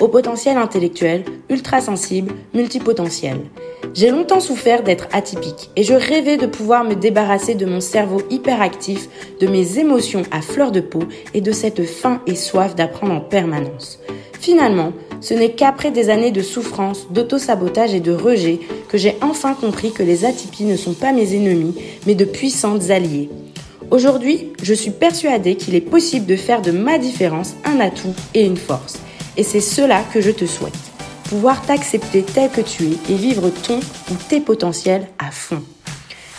au potentiel intellectuel, ultra sensible, multipotentiel. J'ai longtemps souffert d'être atypique et je rêvais de pouvoir me débarrasser de mon cerveau hyperactif, de mes émotions à fleur de peau et de cette faim et soif d'apprendre en permanence. Finalement, ce n'est qu'après des années de souffrance, d'auto-sabotage et de rejet que j'ai enfin compris que les atypies ne sont pas mes ennemis, mais de puissantes alliées. Aujourd'hui, je suis persuadée qu'il est possible de faire de ma différence un atout et une force. Et c'est cela que je te souhaite pouvoir t'accepter tel que tu es et vivre ton ou tes potentiels à fond.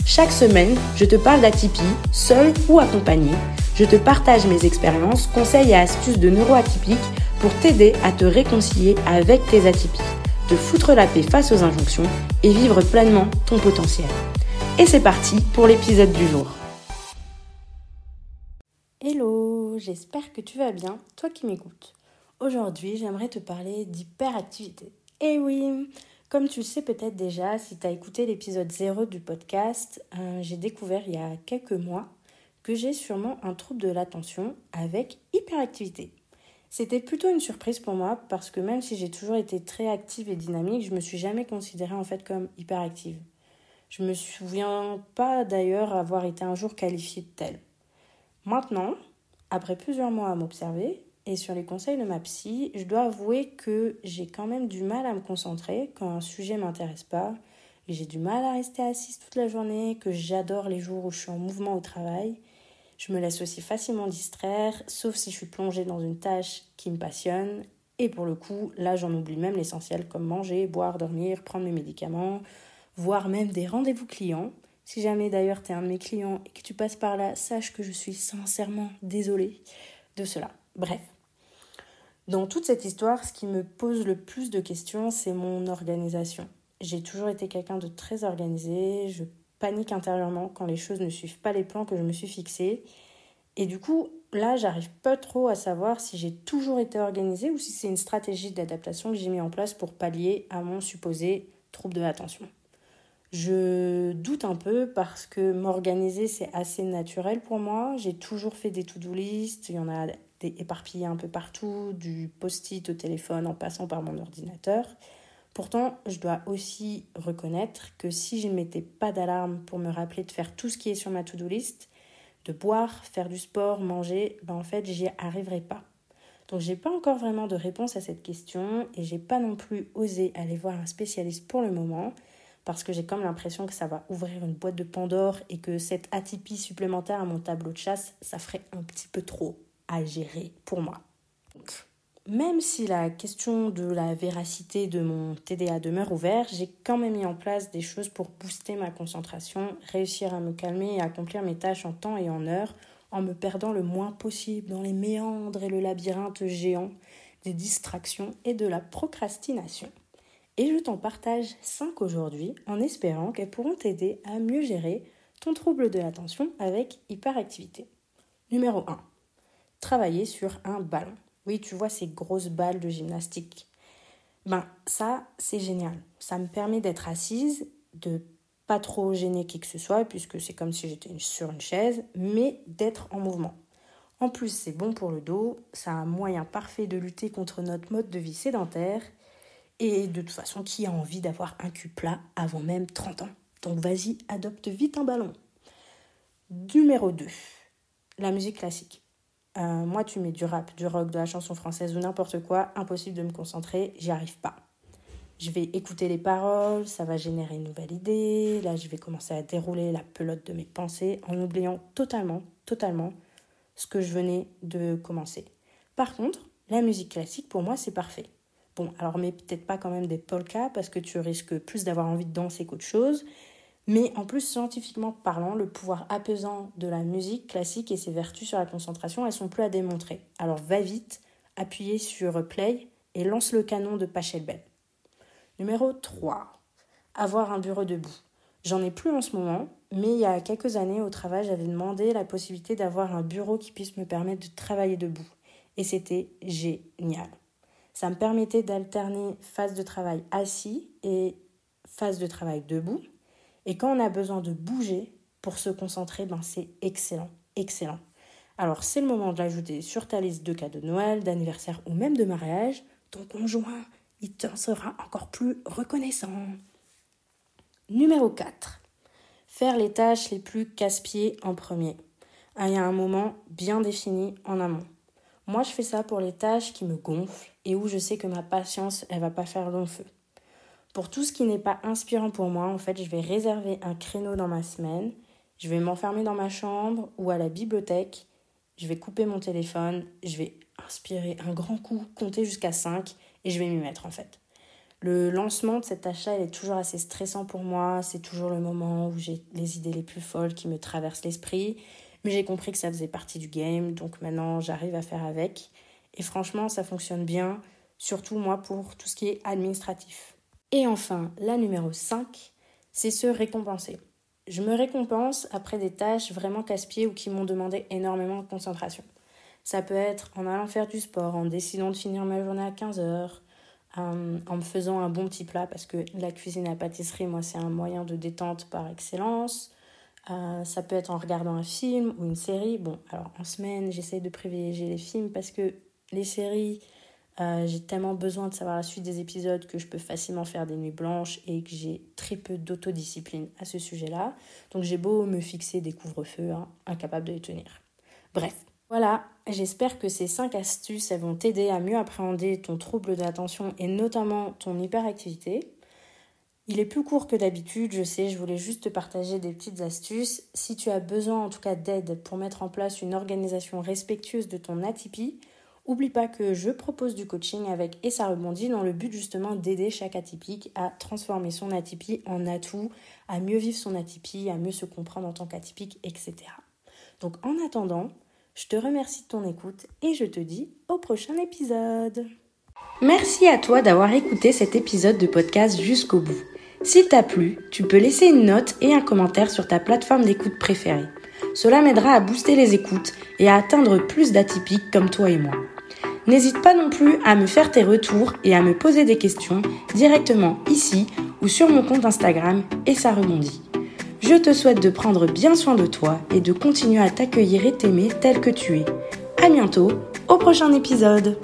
Chaque semaine, je te parle d'atypie, seul ou accompagné. Je te partage mes expériences, conseils et astuces de neuroatypiques pour t'aider à te réconcilier avec tes atypies, te foutre la paix face aux injonctions et vivre pleinement ton potentiel. Et c'est parti pour l'épisode du jour. Hello, j'espère que tu vas bien, toi qui m'écoutes. Aujourd'hui, j'aimerais te parler d'hyperactivité. Eh oui, comme tu le sais peut-être déjà, si tu as écouté l'épisode 0 du podcast, euh, j'ai découvert il y a quelques mois que j'ai sûrement un trouble de l'attention avec hyperactivité. C'était plutôt une surprise pour moi parce que même si j'ai toujours été très active et dynamique, je me suis jamais considérée en fait comme hyperactive. Je me souviens pas d'ailleurs avoir été un jour qualifiée de telle. Maintenant, après plusieurs mois à m'observer, et sur les conseils de ma psy, je dois avouer que j'ai quand même du mal à me concentrer quand un sujet m'intéresse pas, j'ai du mal à rester assise toute la journée, que j'adore les jours où je suis en mouvement au travail. Je me laisse aussi facilement distraire, sauf si je suis plongée dans une tâche qui me passionne. Et pour le coup, là, j'en oublie même l'essentiel comme manger, boire, dormir, prendre mes médicaments, voire même des rendez-vous clients. Si jamais d'ailleurs tu es un de mes clients et que tu passes par là, sache que je suis sincèrement désolée de cela. Bref, dans toute cette histoire, ce qui me pose le plus de questions, c'est mon organisation. J'ai toujours été quelqu'un de très organisé, je panique intérieurement quand les choses ne suivent pas les plans que je me suis fixés. Et du coup, là, j'arrive pas trop à savoir si j'ai toujours été organisée ou si c'est une stratégie d'adaptation que j'ai mis en place pour pallier à mon supposé trouble de l'attention. Je doute un peu parce que m'organiser, c'est assez naturel pour moi. J'ai toujours fait des to-do list, il y en a éparpillé un peu partout, du post-it au téléphone en passant par mon ordinateur. Pourtant, je dois aussi reconnaître que si je ne mettais pas d'alarme pour me rappeler de faire tout ce qui est sur ma to-do list, de boire, faire du sport, manger, ben en fait, j'y arriverai pas. Donc, j'ai pas encore vraiment de réponse à cette question et j'ai pas non plus osé aller voir un spécialiste pour le moment parce que j'ai comme l'impression que ça va ouvrir une boîte de Pandore et que cette atypie supplémentaire à mon tableau de chasse, ça ferait un petit peu trop à gérer pour moi. même si la question de la véracité de mon TDA demeure ouverte, j'ai quand même mis en place des choses pour booster ma concentration, réussir à me calmer et accomplir mes tâches en temps et en heure, en me perdant le moins possible dans les méandres et le labyrinthe géant des distractions et de la procrastination. Et je t'en partage 5 aujourd'hui en espérant qu'elles pourront t'aider à mieux gérer ton trouble de l'attention avec hyperactivité. Numéro 1 travailler sur un ballon. Oui, tu vois ces grosses balles de gymnastique. Ben ça, c'est génial. Ça me permet d'être assise, de pas trop gêner qui que ce soit, puisque c'est comme si j'étais sur une chaise, mais d'être en mouvement. En plus, c'est bon pour le dos, c'est un moyen parfait de lutter contre notre mode de vie sédentaire, et de toute façon, qui a envie d'avoir un cul plat avant même 30 ans? Donc vas-y, adopte vite un ballon. Numéro 2. La musique classique. Euh, moi, tu mets du rap, du rock, de la chanson française ou n'importe quoi, impossible de me concentrer, j'y arrive pas. Je vais écouter les paroles, ça va générer une nouvelle idée. Là, je vais commencer à dérouler la pelote de mes pensées en oubliant totalement, totalement ce que je venais de commencer. Par contre, la musique classique, pour moi, c'est parfait. Bon, alors mais peut-être pas quand même des polkas parce que tu risques plus d'avoir envie de danser qu'autre chose. Mais en plus, scientifiquement parlant, le pouvoir apaisant de la musique classique et ses vertus sur la concentration, elles sont plus à démontrer. Alors va vite, appuyez sur play et lance le canon de Pachelbel. Numéro 3. Avoir un bureau debout. J'en ai plus en ce moment, mais il y a quelques années au travail, j'avais demandé la possibilité d'avoir un bureau qui puisse me permettre de travailler debout. Et c'était génial. Ça me permettait d'alterner phase de travail assis et phase de travail debout. Et quand on a besoin de bouger pour se concentrer, ben c'est excellent, excellent. Alors c'est le moment de l'ajouter sur ta liste de cadeaux de Noël, d'anniversaire ou même de mariage. Ton conjoint, il t'en sera encore plus reconnaissant. Numéro 4. Faire les tâches les plus casse-pieds en premier. Ah, il y a un moment bien défini en amont. Moi, je fais ça pour les tâches qui me gonflent et où je sais que ma patience, elle va pas faire long feu. Pour tout ce qui n'est pas inspirant pour moi, en fait, je vais réserver un créneau dans ma semaine. Je vais m'enfermer dans ma chambre ou à la bibliothèque. Je vais couper mon téléphone. Je vais inspirer un grand coup, compter jusqu'à 5 et je vais m'y mettre en fait. Le lancement de cette tâche-là, est toujours assez stressant pour moi. C'est toujours le moment où j'ai les idées les plus folles qui me traversent l'esprit. Mais j'ai compris que ça faisait partie du game, donc maintenant j'arrive à faire avec. Et franchement, ça fonctionne bien, surtout moi pour tout ce qui est administratif. Et enfin, la numéro 5, c'est se récompenser. Je me récompense après des tâches vraiment casse-pieds ou qui m'ont demandé énormément de concentration. Ça peut être en allant faire du sport, en décidant de finir ma journée à 15 heures, euh, en me faisant un bon petit plat parce que la cuisine à pâtisserie, moi, c'est un moyen de détente par excellence. Euh, ça peut être en regardant un film ou une série. Bon, alors en semaine, j'essaye de privilégier les films parce que les séries, euh, j'ai tellement besoin de savoir la suite des épisodes que je peux facilement faire des nuits blanches et que j'ai très peu d'autodiscipline à ce sujet-là. Donc j'ai beau me fixer des couvre-feux, hein, incapable de les tenir. Bref, voilà, j'espère que ces 5 astuces vont t'aider à mieux appréhender ton trouble d'attention et notamment ton hyperactivité. Il est plus court que d'habitude, je sais, je voulais juste te partager des petites astuces. Si tu as besoin en tout cas d'aide pour mettre en place une organisation respectueuse de ton atypie, oublie pas que je propose du coaching avec Et ça rebondit dans le but justement d'aider chaque atypique à transformer son atypie en atout, à mieux vivre son atypie, à mieux se comprendre en tant qu'atypique, etc. Donc en attendant, je te remercie de ton écoute et je te dis au prochain épisode. Merci à toi d'avoir écouté cet épisode de podcast jusqu'au bout. S'il t'a plu, tu peux laisser une note et un commentaire sur ta plateforme d'écoute préférée. Cela m'aidera à booster les écoutes et à atteindre plus d'atypiques comme toi et moi. N'hésite pas non plus à me faire tes retours et à me poser des questions directement ici ou sur mon compte Instagram et ça rebondit. Je te souhaite de prendre bien soin de toi et de continuer à t'accueillir et t'aimer tel que tu es. À bientôt, au prochain épisode!